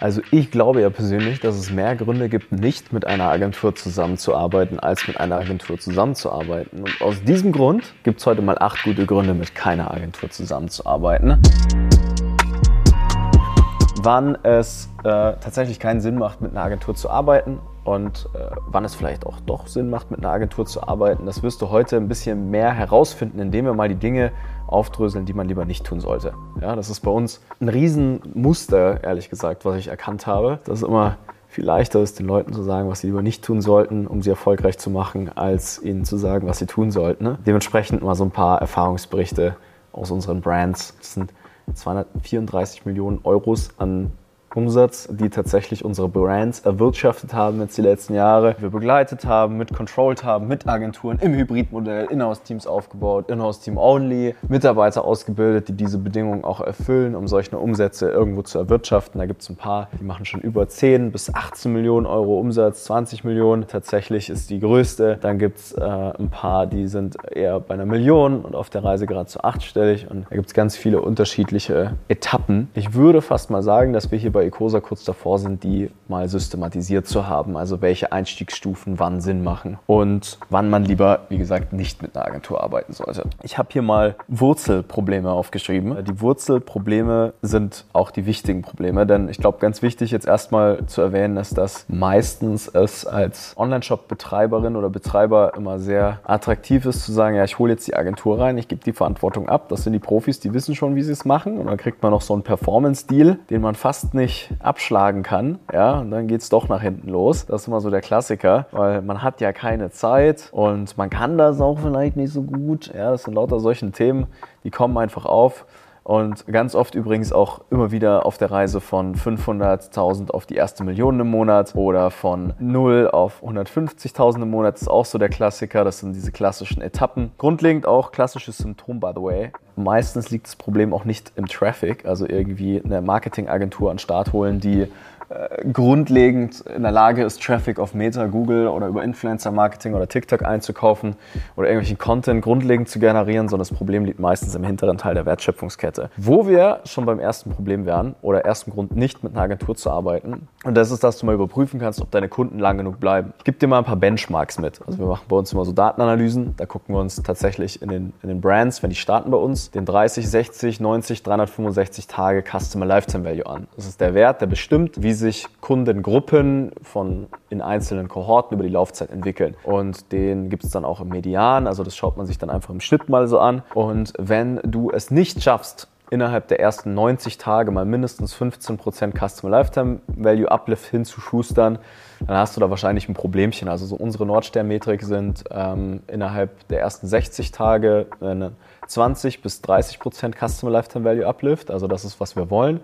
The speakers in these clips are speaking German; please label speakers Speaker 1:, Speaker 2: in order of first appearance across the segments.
Speaker 1: Also ich glaube ja persönlich, dass es mehr Gründe gibt, nicht mit einer Agentur zusammenzuarbeiten, als mit einer Agentur zusammenzuarbeiten. Und aus diesem Grund gibt es heute mal acht gute Gründe, mit keiner Agentur zusammenzuarbeiten. Wann es äh, tatsächlich keinen Sinn macht, mit einer Agentur zu arbeiten und äh, wann es vielleicht auch doch Sinn macht, mit einer Agentur zu arbeiten, das wirst du heute ein bisschen mehr herausfinden, indem wir mal die Dinge aufdröseln, die man lieber nicht tun sollte. Ja, das ist bei uns ein Riesenmuster, ehrlich gesagt, was ich erkannt habe. Das ist immer viel leichter ist, den Leuten zu sagen, was sie lieber nicht tun sollten, um sie erfolgreich zu machen, als ihnen zu sagen, was sie tun sollten. Ne? Dementsprechend mal so ein paar Erfahrungsberichte aus unseren Brands. Das sind 234 Millionen Euros an Umsatz, die tatsächlich unsere Brands erwirtschaftet haben jetzt die letzten Jahre. Wir begleitet haben, mit controlled haben, mit Agenturen im Hybridmodell, Inhouse-Teams aufgebaut, Inhouse-Team only, Mitarbeiter ausgebildet, die diese Bedingungen auch erfüllen, um solche Umsätze irgendwo zu erwirtschaften. Da gibt es ein paar, die machen schon über 10 bis 18 Millionen Euro Umsatz, 20 Millionen tatsächlich ist die größte. Dann gibt es äh, ein paar, die sind eher bei einer Million und auf der Reise gerade zu achtstellig. Und da gibt es ganz viele unterschiedliche Etappen. Ich würde fast mal sagen, dass wir hier bei bei Ecosa kurz davor sind, die mal systematisiert zu haben. Also welche Einstiegsstufen wann Sinn machen und wann man lieber, wie gesagt, nicht mit einer Agentur arbeiten sollte. Ich habe hier mal Wurzelprobleme aufgeschrieben. Die Wurzelprobleme sind auch die wichtigen Probleme, denn ich glaube, ganz wichtig jetzt erstmal zu erwähnen dass meistens es als Online-Shop-Betreiberin oder Betreiber immer sehr attraktiv ist zu sagen, ja, ich hole jetzt die Agentur rein, ich gebe die Verantwortung ab. Das sind die Profis, die wissen schon, wie sie es machen. Und dann kriegt man noch so einen Performance-Deal, den man fast nicht nicht abschlagen kann, ja, und dann geht es doch nach hinten los. Das ist immer so der Klassiker, weil man hat ja keine Zeit und man kann das auch vielleicht nicht so gut. Ja, das sind lauter solchen Themen, die kommen einfach auf. Und ganz oft übrigens auch immer wieder auf der Reise von 500.000 auf die erste Million im Monat oder von 0 auf 150.000 im Monat. Das ist auch so der Klassiker. Das sind diese klassischen Etappen. Grundlegend auch klassisches Symptom, by the way. Meistens liegt das Problem auch nicht im Traffic, also irgendwie eine Marketingagentur an den Start holen, die grundlegend in der Lage ist, Traffic auf Meta, Google oder über Influencer-Marketing oder TikTok einzukaufen oder irgendwelchen Content grundlegend zu generieren, sondern das Problem liegt meistens im hinteren Teil der Wertschöpfungskette. Wo wir schon beim ersten Problem wären oder ersten Grund nicht mit einer Agentur zu arbeiten, und das ist, dass du mal überprüfen kannst, ob deine Kunden lang genug bleiben. Ich gebe dir mal ein paar Benchmarks mit. Also wir machen bei uns immer so Datenanalysen, da gucken wir uns tatsächlich in den, in den Brands, wenn die starten bei uns, den 30, 60, 90, 365 Tage Customer Lifetime Value an. Das ist der Wert, der bestimmt, wie sich Kundengruppen von in einzelnen Kohorten über die Laufzeit entwickeln. Und den gibt es dann auch im Median, also das schaut man sich dann einfach im Schnitt mal so an. Und wenn du es nicht schaffst, innerhalb der ersten 90 Tage mal mindestens 15% Customer Lifetime Value Uplift hinzuschustern, dann hast du da wahrscheinlich ein Problemchen. Also so unsere Nordstern-Metrik sind ähm, innerhalb der ersten 60 Tage eine 20 bis 30% Customer Lifetime Value Uplift. Also das ist, was wir wollen.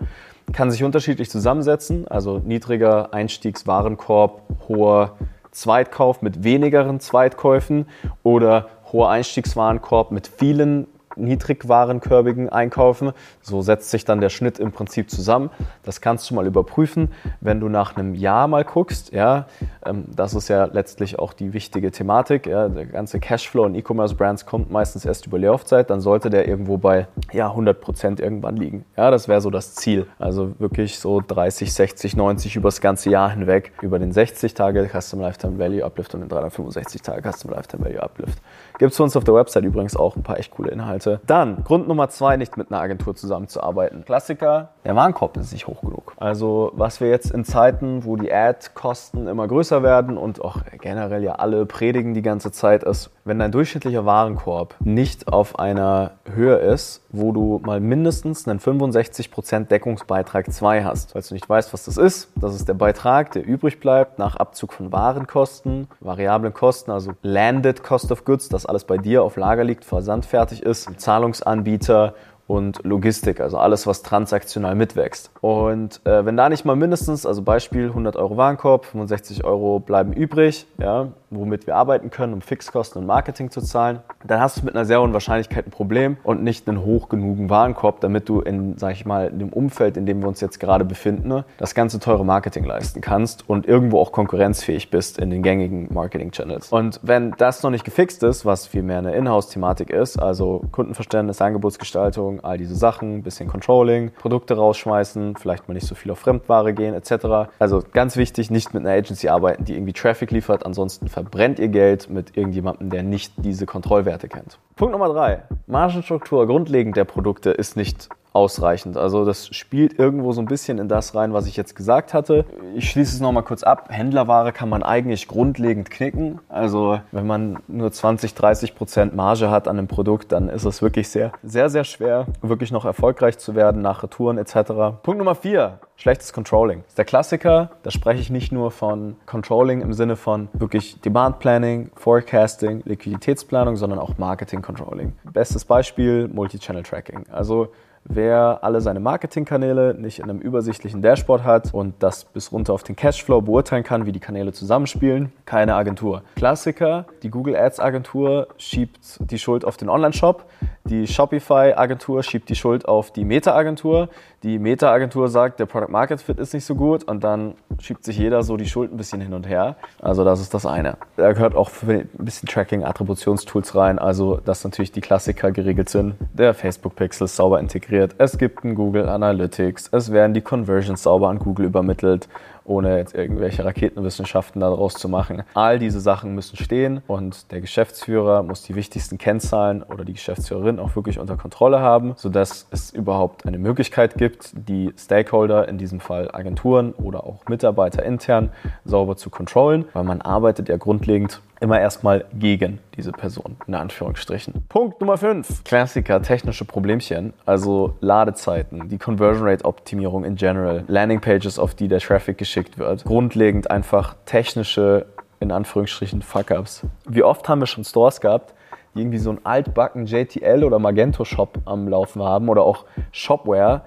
Speaker 1: Kann sich unterschiedlich zusammensetzen. Also niedriger Einstiegswarenkorb, hoher Zweitkauf mit wenigeren Zweitkäufen oder hoher Einstiegswarenkorb mit vielen niedrigwarenkörbigen einkaufen. So setzt sich dann der Schnitt im Prinzip zusammen. Das kannst du mal überprüfen, wenn du nach einem Jahr mal guckst. Ja, ähm, das ist ja letztlich auch die wichtige Thematik. Ja, der ganze Cashflow in E-Commerce-Brands kommt meistens erst über Laufzeit. Dann sollte der irgendwo bei ja, 100 Prozent irgendwann liegen. Ja, das wäre so das Ziel. Also wirklich so 30, 60, 90 über das ganze Jahr hinweg. Über den 60 Tage Custom Lifetime Value Uplift und den 365 Tage Custom Lifetime Value Uplift. Gibt es für uns auf der Website übrigens auch ein paar echt coole Inhalte Monate. Dann, Grund Nummer zwei, nicht mit einer Agentur zusammenzuarbeiten. Klassiker, der Warenkorb ist nicht hoch genug. Also, was wir jetzt in Zeiten, wo die Ad-Kosten immer größer werden und auch generell ja alle predigen die ganze Zeit, ist, wenn dein durchschnittlicher Warenkorb nicht auf einer Höhe ist, wo du mal mindestens einen 65% Deckungsbeitrag 2 hast. Falls du nicht weißt, was das ist, das ist der Beitrag, der übrig bleibt nach Abzug von Warenkosten, variablen Kosten, also Landed Cost of Goods, das alles bei dir auf Lager liegt, versandfertig ist, Zahlungsanbieter und Logistik, also alles, was transaktional mitwächst. Und äh, wenn da nicht mal mindestens, also Beispiel 100 Euro Warenkorb, 65 Euro bleiben übrig, ja, womit wir arbeiten können, um Fixkosten und Marketing zu zahlen, dann hast du mit einer sehr hohen Wahrscheinlichkeit ein Problem und nicht einen hoch genugen Warenkorb, damit du in, sag ich mal, dem Umfeld, in dem wir uns jetzt gerade befinden, ne, das ganze teure Marketing leisten kannst und irgendwo auch konkurrenzfähig bist in den gängigen Marketing-Channels. Und wenn das noch nicht gefixt ist, was vielmehr eine Inhouse-Thematik ist, also Kundenverständnis, Angebotsgestaltung, all diese Sachen, bisschen Controlling, Produkte rausschmeißen, vielleicht mal nicht so viel auf Fremdware gehen, etc. Also ganz wichtig, nicht mit einer Agency arbeiten, die irgendwie Traffic liefert, ansonsten verbrennt ihr Geld mit irgendjemandem, der nicht diese Kontrollwerte kennt. Punkt Nummer drei. Margenstruktur grundlegend der Produkte ist nicht ausreichend. Also das spielt irgendwo so ein bisschen in das rein, was ich jetzt gesagt hatte. Ich schließe es nochmal kurz ab. Händlerware kann man eigentlich grundlegend knicken. Also wenn man nur 20, 30 Prozent Marge hat an einem Produkt, dann ist es wirklich sehr, sehr, sehr schwer, wirklich noch erfolgreich zu werden nach Retouren etc. Punkt Nummer vier. Schlechtes Controlling. Das ist der Klassiker. Da spreche ich nicht nur von Controlling im Sinne von wirklich Demand Planning, Forecasting, Liquiditätsplanung, sondern auch Marketing Controlling. Bestes Beispiel Multi-Channel Tracking. Also wer alle seine Marketingkanäle nicht in einem übersichtlichen Dashboard hat und das bis runter auf den Cashflow beurteilen kann, wie die Kanäle zusammenspielen, keine Agentur. Klassiker, die Google Ads Agentur schiebt die Schuld auf den Online-Shop, die Shopify-Agentur schiebt die Schuld auf die Meta-Agentur. Die Meta-Agentur sagt, der Product Market Fit ist nicht so gut und dann schiebt sich jeder so die Schuld ein bisschen hin und her. Also das ist das eine. Da gehört auch ein bisschen Tracking, Attributionstools rein, also dass natürlich die Klassiker geregelt sind. Der Facebook Pixel ist sauber integriert. Es gibt ein Google Analytics. Es werden die Conversions sauber an Google übermittelt ohne jetzt irgendwelche Raketenwissenschaften daraus zu machen. All diese Sachen müssen stehen und der Geschäftsführer muss die wichtigsten Kennzahlen oder die Geschäftsführerin auch wirklich unter Kontrolle haben, sodass es überhaupt eine Möglichkeit gibt, die Stakeholder, in diesem Fall Agenturen oder auch Mitarbeiter intern, sauber zu kontrollen, weil man arbeitet ja grundlegend immer erstmal gegen diese Person, in Anführungsstrichen. Punkt Nummer 5. Klassiker, technische Problemchen, also Ladezeiten, die Conversion Rate Optimierung in general, Landingpages, auf die der Traffic geschickt wird. Grundlegend einfach technische, in Anführungsstrichen, Fuck-Ups. Wie oft haben wir schon Stores gehabt, die irgendwie so einen altbacken JTL oder Magento Shop am Laufen haben oder auch Shopware,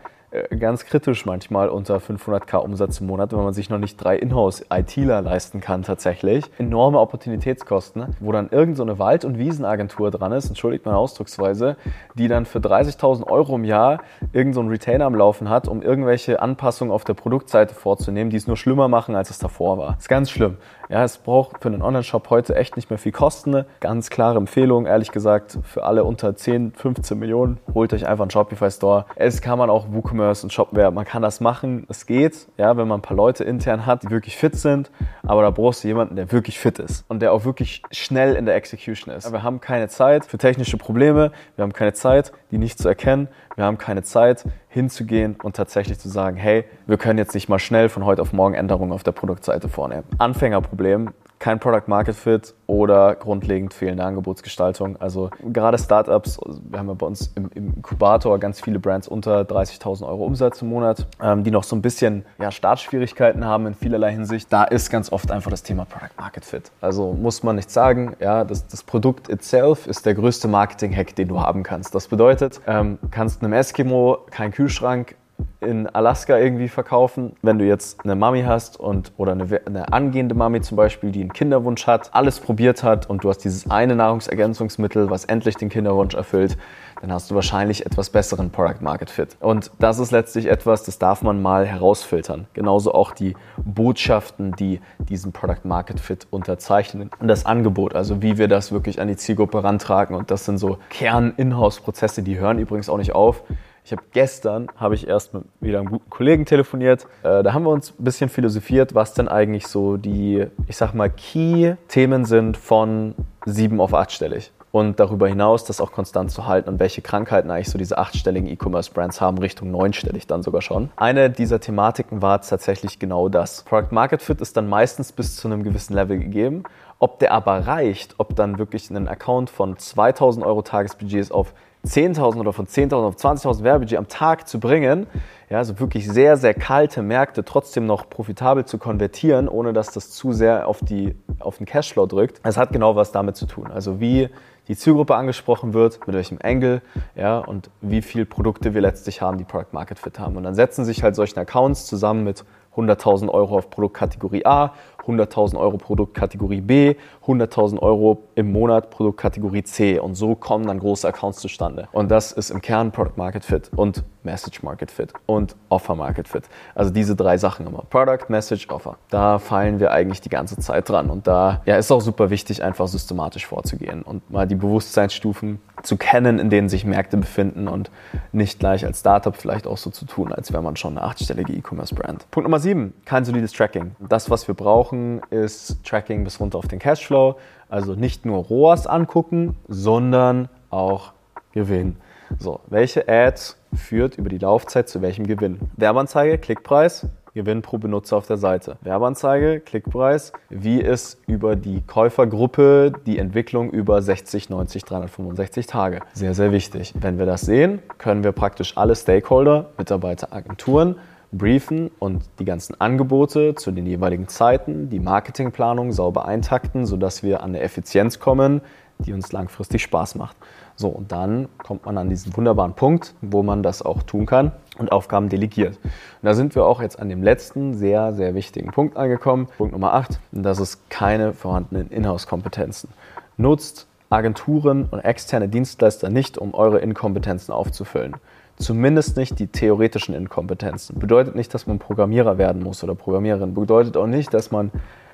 Speaker 1: ganz kritisch manchmal unter 500k Umsatz im Monat, wenn man sich noch nicht drei Inhouse-ITler leisten kann tatsächlich. Enorme Opportunitätskosten, wo dann irgendeine so Wald- und Wiesenagentur dran ist, entschuldigt meine Ausdrucksweise, die dann für 30.000 Euro im Jahr irgendeinen so Retainer am Laufen hat, um irgendwelche Anpassungen auf der Produktseite vorzunehmen, die es nur schlimmer machen, als es davor war. Das ist ganz schlimm. Ja, es braucht für einen Online-Shop heute echt nicht mehr viel Kosten. Ganz klare Empfehlung, ehrlich gesagt, für alle unter 10, 15 Millionen, holt euch einfach einen Shopify-Store. Es kann man auch WooCommerce und Shopware, man kann das machen, es geht, ja, wenn man ein paar Leute intern hat, die wirklich fit sind, aber da brauchst du jemanden, der wirklich fit ist und der auch wirklich schnell in der Execution ist. Wir haben keine Zeit für technische Probleme, wir haben keine Zeit, die nicht zu erkennen, wir haben keine Zeit hinzugehen und tatsächlich zu sagen, hey, wir können jetzt nicht mal schnell von heute auf morgen Änderungen auf der Produktseite vornehmen. Anfängerproblem, kein Product Market Fit oder grundlegend fehlende Angebotsgestaltung. Also gerade Startups, wir haben ja bei uns im, Inkubator ganz viele Brands unter 30.000 Euro Umsatz im Monat, ähm, die noch so ein bisschen ja, Startschwierigkeiten haben in vielerlei Hinsicht. Da ist ganz oft einfach das Thema Product Market Fit. Also muss man nicht sagen, ja, das, das Produkt itself ist der größte Marketing-Hack, den du haben kannst. Das bedeutet, ähm, kannst einem Eskimo keinen Kühlschrank in Alaska irgendwie verkaufen. Wenn du jetzt eine Mami hast und oder eine, eine, angehende Mami zum Beispiel, die einen Kinderwunsch hat, alles probiert hat und du hast dieses eine Nahrungsergänzungsmittel, was endlich den Kinderwunsch erfüllt, dann hast du wahrscheinlich etwas besseren Product Market Fit. Und das ist letztlich etwas, das darf man mal herausfiltern. Genauso auch die Botschaften, die diesen Product Market Fit unterzeichnen. Und das Angebot, also wie wir das wirklich an die Zielgruppe rantragen. Und das sind so Kern-Inhouse-Prozesse, die hören übrigens auch nicht auf. Ich habe gestern, habe ich erst mit wieder einem guten Kollegen telefoniert. Äh, da haben wir uns ein bisschen philosophiert, was denn eigentlich so die, ich sag mal, Key-Themen sind von sieben auf achtstellig. Und darüber hinaus das auch konstant zu halten und welche Krankheiten eigentlich so diese achtstelligen E-Commerce-Brands haben, Richtung neunstellig dann sogar schon. Eine dieser Thematiken war tatsächlich genau das. Product Market Fit ist dann meistens bis zu einem gewissen Level gegeben. Ob der aber reicht, ob dann wirklich ein Account von 2000 Euro Tagesbudgets auf 10.000 oder von 10.000 auf 20.000 Werbebudget am Tag zu bringen, ja, also wirklich sehr, sehr kalte Märkte trotzdem noch profitabel zu konvertieren, ohne dass das zu sehr auf, die, auf den Cashflow drückt. Es hat genau was damit zu tun. Also wie die Zielgruppe angesprochen wird, mit welchem Angle, ja, und wie viele Produkte wir letztlich haben, die Product Market Fit haben. Und dann setzen sich halt solche Accounts zusammen mit 100.000 Euro auf Produktkategorie A, 100.000 Euro Produktkategorie B, 100.000 Euro im Monat Produktkategorie C. Und so kommen dann große Accounts zustande. Und das ist im Kern Product Market Fit und Message Market Fit und Offer Market Fit. Also diese drei Sachen immer. Product, Message, Offer. Da fallen wir eigentlich die ganze Zeit dran. Und da ja, ist auch super wichtig, einfach systematisch vorzugehen und mal die Bewusstseinsstufen zu kennen, in denen sich Märkte befinden und nicht gleich als Startup vielleicht auch so zu tun, als wäre man schon eine achtstellige E-Commerce-Brand. Punkt Nummer sieben, kein solides Tracking. Das, was wir brauchen, ist Tracking bis runter auf den Cashflow. Also nicht nur ROAS angucken, sondern auch Gewinn. So, welche Ads führt über die Laufzeit zu welchem Gewinn? Werbeanzeige, Klickpreis, Gewinn pro Benutzer auf der Seite. Werbeanzeige, Klickpreis, wie ist über die Käufergruppe die Entwicklung über 60, 90, 365 Tage. Sehr, sehr wichtig. Wenn wir das sehen, können wir praktisch alle Stakeholder, Mitarbeiter, Agenturen briefen und die ganzen Angebote zu den jeweiligen Zeiten, die Marketingplanung sauber eintakten, sodass wir an eine Effizienz kommen, die uns langfristig Spaß macht. So, und dann kommt man an diesen wunderbaren Punkt, wo man das auch tun kann und Aufgaben delegiert. Und da sind wir auch jetzt an dem letzten sehr, sehr wichtigen Punkt angekommen. Punkt Nummer 8, und das ist keine vorhandenen Inhouse-Kompetenzen. Nutzt Agenturen und externe Dienstleister nicht, um eure Inkompetenzen aufzufüllen. Zumindest nicht die theoretischen Inkompetenzen. Bedeutet nicht, dass man Programmierer werden muss oder Programmiererin. Bedeutet auch nicht, dass man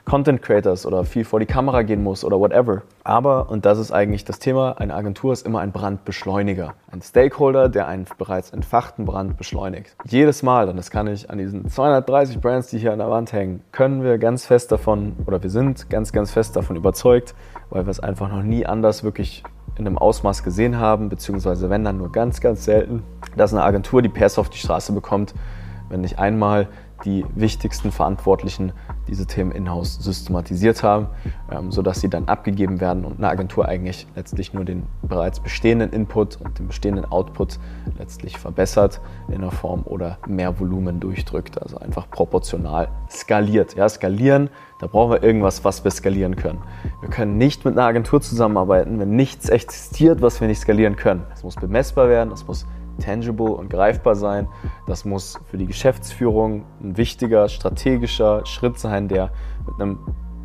Speaker 1: Content Creators oder viel vor die Kamera gehen muss oder whatever. Aber, und das ist eigentlich das Thema, eine Agentur ist immer ein Brandbeschleuniger. Ein Stakeholder, der einen bereits entfachten Brand beschleunigt. Jedes Mal, und das kann ich an diesen 230 Brands, die hier an der Wand hängen, können wir ganz fest davon, oder wir sind ganz, ganz fest davon überzeugt, weil wir es einfach noch nie anders wirklich in einem Ausmaß gesehen haben, beziehungsweise wenn dann nur ganz, ganz selten, dass eine Agentur die PS auf die Straße bekommt, wenn nicht einmal die wichtigsten Verantwortlichen diese Themen in-house systematisiert haben, ähm, sodass sie dann abgegeben werden und eine Agentur eigentlich letztlich nur den bereits bestehenden Input und den bestehenden Output letztlich verbessert in einer Form oder mehr Volumen durchdrückt, also einfach proportional skaliert. Ja, skalieren, da brauchen wir irgendwas, was wir skalieren können. Wir können nicht mit einer Agentur zusammenarbeiten, wenn nichts existiert, was wir nicht skalieren können. Es muss bemessbar werden, es muss tangible und greifbar sein. Das muss für die Geschäftsführung ein wichtiger strategischer Schritt sein, der mit einem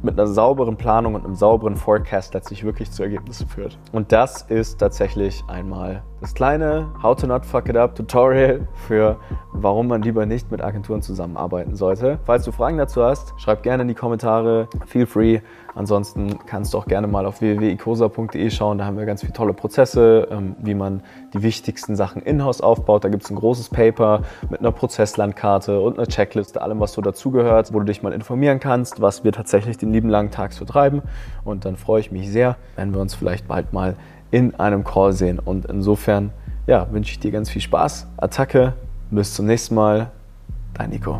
Speaker 1: mit einer sauberen Planung und einem sauberen Forecast letztlich wirklich zu Ergebnissen führt. Und das ist tatsächlich einmal das kleine How to Not Fuck It Up Tutorial für warum man lieber nicht mit Agenturen zusammenarbeiten sollte. Falls du Fragen dazu hast, schreib gerne in die Kommentare. Feel free. Ansonsten kannst du auch gerne mal auf www.icosa.de schauen. Da haben wir ganz viele tolle Prozesse, ähm, wie man die wichtigsten Sachen in-house aufbaut. Da gibt es ein großes Paper mit einer Prozesslandkarte und einer Checkliste, allem, was so dazugehört, wo du dich mal informieren kannst, was wir tatsächlich den lieben langen Tag so treiben. Und dann freue ich mich sehr, wenn wir uns vielleicht bald mal in einem Call sehen. Und insofern ja, wünsche ich dir ganz viel Spaß, Attacke, bis zum nächsten Mal. Dein Nico.